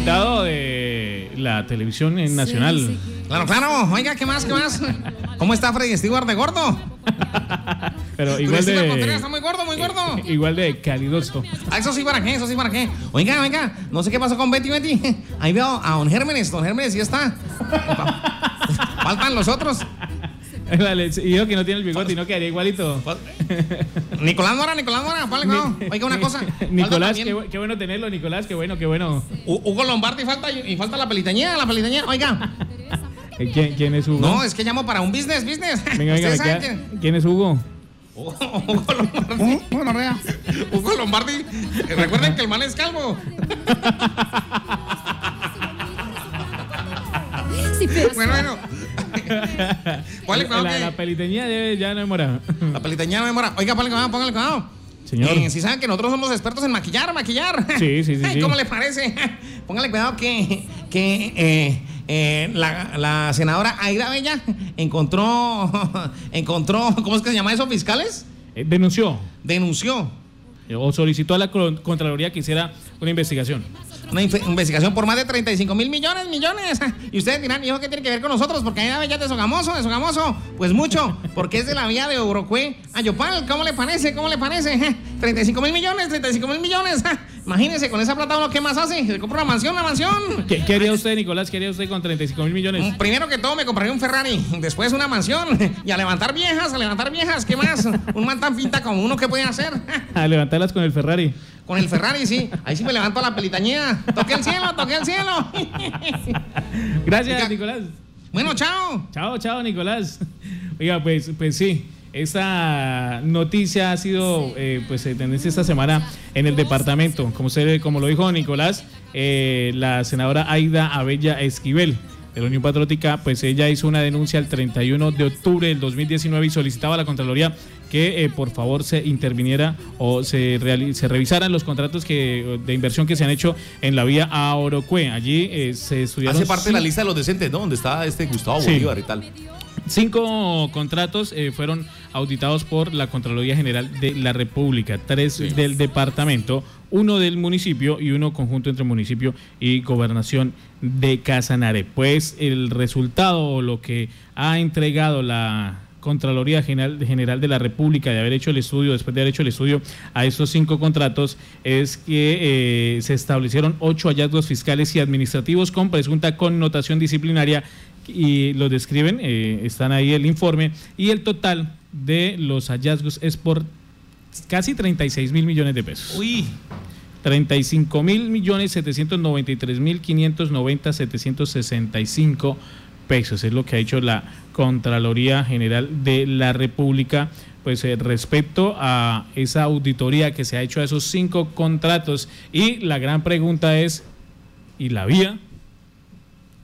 invitado de la televisión nacional. Claro, claro. Oiga, ¿qué más? ¿Qué más? ¿Cómo está Freddy Stewart de gordo? Pero igual de. Está muy gordo, muy gordo. Igual de calidoso. Ah, eso sí, ¿para qué? Eso sí, ¿para qué? Oiga, oiga, no sé qué pasó con Betty, Betty. Ahí veo a Don Gérmenes. Don Gérmenes ya está. Faltan los otros. y yo que no tiene el bigote y no quedaría igualito. Nicolás Mora, Nicolás Mora, Oiga, una cosa. Nicolás, qué, bueno tenerlo, Nicolás, qué bueno, qué bueno. Hugo Lombardi falta y falta la peliteñía, la peliteñía. Oiga. ¿Quién, ¿Quién, es Hugo? No, es que llamo para un business, business. Venga, venga, ¿quién es Hugo? Hugo Lombardi. Bueno, rea. Hugo Lombardi. Recuerden que el man es calvo. bueno, bueno. ¿Cuál es la, la peliteñía ya no demora. La peliteñía no demora. Oiga, póngale cuidado, póngale cuidado. Señor. Eh, si saben que nosotros somos expertos en maquillar, maquillar. Sí, sí, sí. ¿Cómo le parece? Póngale cuidado que, que eh, eh, la, la, senadora Aida Bella encontró, encontró, ¿cómo es que se llama eso? ¿Fiscales? denunció. Denunció. O solicitó a la Contraloría que hiciera una investigación. Una investigación por más de 35 mil millones, millones. Y ustedes dirán, hijo, ¿qué tiene que ver con nosotros? Porque hay ya de Sogamoso, de Sogamoso. Pues mucho, porque es de la vía de Orocue a Yopal. ¿Cómo le parece? ¿Cómo le parece? 35 mil millones, 35 mil millones. Imagínense, con esa plata uno, ¿qué más hace? Se compra una mansión, una mansión. ¿Qué, haría usted, Nicolás? ¿Qué haría usted con 35 mil millones? Mm, primero que todo, me compraría un Ferrari. Después una mansión. Y a levantar viejas, a levantar viejas. ¿Qué más? Un man tan pinta como uno, ¿qué puede hacer? A levantarlas con el Ferrari. Con el Ferrari, sí. Ahí sí me levanto a la pelitañía. Toqué el cielo, toqué el cielo. Gracias, Nicolás. Bueno, chao. Chao, chao, Nicolás. Oiga, pues, pues sí. Esta noticia ha sido eh, pues tendencia esta semana en el departamento. Como, usted, como lo dijo Nicolás, eh, la senadora Aida Abella Esquivel de la Unión Patriótica, pues ella hizo una denuncia el 31 de octubre del 2019 y solicitaba a la Contraloría que eh, por favor se interviniera o se, se revisaran los contratos que, de inversión que se han hecho en la vía a Orocue. Allí eh, se estudiaron... Hace parte de la lista de los decentes, ¿no? Donde está este Gustavo Bolívar y tal. Cinco contratos eh, fueron auditados por la Contraloría General de la República, tres del departamento, uno del municipio y uno conjunto entre municipio y gobernación de Casanare. Pues el resultado lo que ha entregado la Contraloría General, General de la República de haber hecho el estudio, después de haber hecho el estudio a estos cinco contratos, es que eh, se establecieron ocho hallazgos fiscales y administrativos con presunta connotación disciplinaria y lo describen, eh, están ahí el informe, y el total de los hallazgos es por casi 36 mil millones de pesos. Uy. 35 mil millones 793 mil 590 765 pesos. Es lo que ha hecho la Contraloría General de la República. Pues eh, respecto a esa auditoría que se ha hecho a esos cinco contratos. Y la gran pregunta es, ¿y la vía?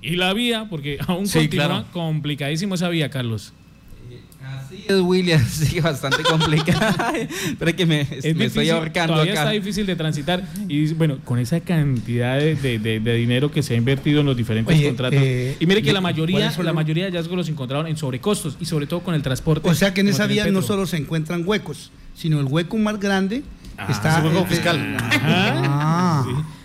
¿Y la vía? Porque aún continúa complicadísimo esa vía, Carlos. Así es, William, sí, bastante complicada. pero es que me, estoy ahorcando todavía está difícil de transitar. Y bueno, con esa cantidad de, dinero que se ha invertido en los diferentes contratos. Eh, y mire que la mayoría, la mayoría de hallazgos los encontraron en sobrecostos y sobre todo con el transporte. O sea que en esa vía no solo se encuentran huecos, sino el hueco más grande ah, está. El hueco fiscal. Ah.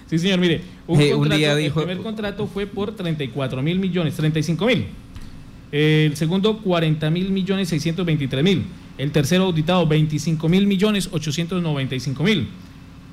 Sí. señor, mire. Un, eh, día dijo, el primer contrato fue por 34 mil millones, 35 mil. El segundo, 40 mil millones 623 mil. El tercero auditado, 25 mil millones 895 mil.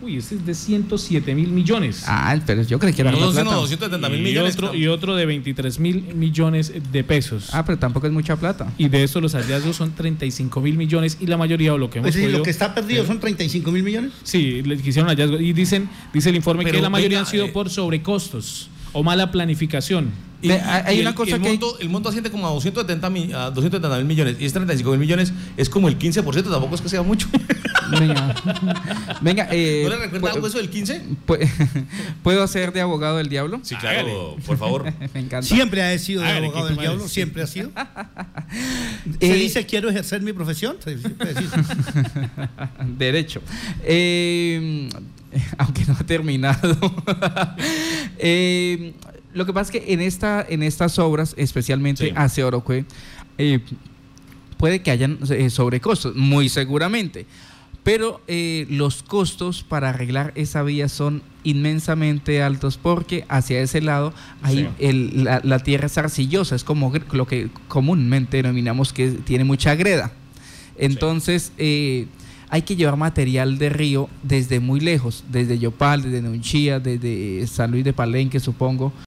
Uy, este es de 107 mil millones. Ah, pero yo creí que era no, plata. 270 mil millones. Otro, y otro de 23 mil millones de pesos. Ah, pero tampoco es mucha plata. Y de eso los hallazgos son 35 mil millones y la mayoría o lo que hemos pues Lo que está perdido son 35 mil millones. Sí, le hicieron hallazgos. Y dicen, dice el informe que la mayoría han sido eh, por sobrecostos o mala planificación. hay una cosa el que monto, el monto asciende como a 270 mil, millones y es 35 mil millones, es como el 15%, tampoco es que sea mucho. Venga, Venga eh, ¿no le recuerda algo eso del 15? ¿Puedo ser de abogado del diablo? Sí, claro, por favor. Me encanta. Siempre ha sido de abogado del diablo, siempre ha sido. Se eh, dice quiero ejercer mi profesión. Derecho. Eh, aunque no ha terminado. Eh, lo que pasa es que en, esta, en estas obras, especialmente hacia Orocue, eh, puede que hayan eh, sobrecostos, muy seguramente. pero eh, los costos para arreglar esa vía son inmensamente altos porque hacia ese lado hay la, tierra es arcillosa, es como lo que comúnmente denominamos que tiene mucha greda. Entonces, eh, hay que llevar material de río desde muy lejos, desde Yopal, desde Nunchía, desde San Luis de Palenque, supongo,